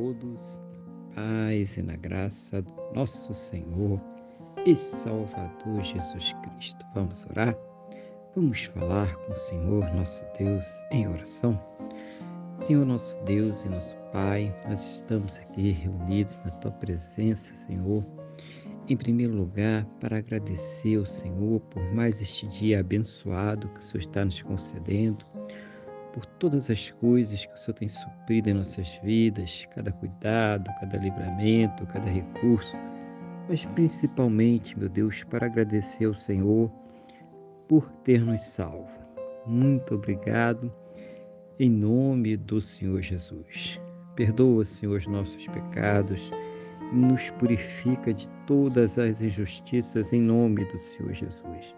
todos, na paz e na graça do nosso Senhor e Salvador Jesus Cristo. Vamos orar? Vamos falar com o Senhor, nosso Deus, em oração? Senhor, nosso Deus e nosso Pai, nós estamos aqui reunidos na Tua presença, Senhor, em primeiro lugar, para agradecer ao Senhor por mais este dia abençoado que o Senhor está nos concedendo por todas as coisas que o Senhor tem suprido em nossas vidas, cada cuidado, cada livramento, cada recurso, mas principalmente, meu Deus, para agradecer ao Senhor por ter nos salvo. Muito obrigado, em nome do Senhor Jesus. Perdoa, Senhor, os nossos pecados e nos purifica de todas as injustiças em nome do Senhor Jesus.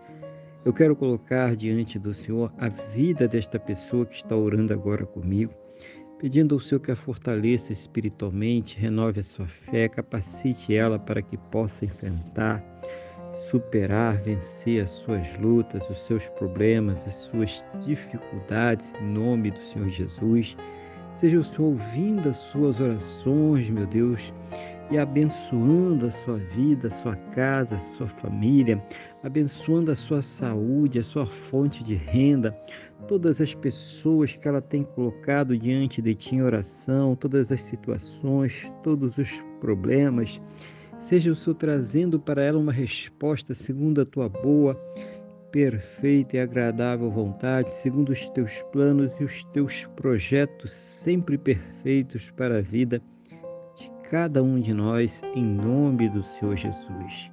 Eu quero colocar diante do Senhor a vida desta pessoa que está orando agora comigo, pedindo ao Senhor que a fortaleça espiritualmente, renove a sua fé, capacite ela para que possa enfrentar, superar, vencer as suas lutas, os seus problemas, as suas dificuldades, em nome do Senhor Jesus. Seja o Senhor ouvindo as suas orações, meu Deus, e abençoando a sua vida, a sua casa, a sua família, abençoando a sua saúde, a sua fonte de renda, todas as pessoas que ela tem colocado diante de ti em oração, todas as situações, todos os problemas. Seja o Senhor trazendo para ela uma resposta segundo a tua boa, perfeita e agradável vontade, segundo os teus planos e os teus projetos sempre perfeitos para a vida cada um de nós, em nome do Senhor Jesus.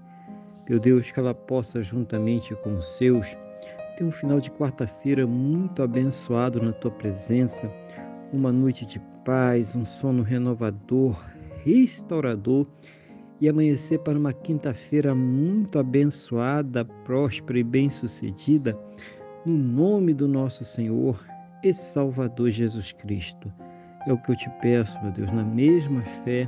Meu Deus, que ela possa, juntamente com os seus, ter um final de quarta-feira muito abençoado na tua presença, uma noite de paz, um sono renovador, restaurador e amanhecer para uma quinta-feira muito abençoada, próspera e bem-sucedida, no nome do nosso Senhor e Salvador Jesus Cristo. É o que eu te peço, meu Deus, na mesma fé,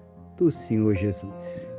do Senhor Jesus.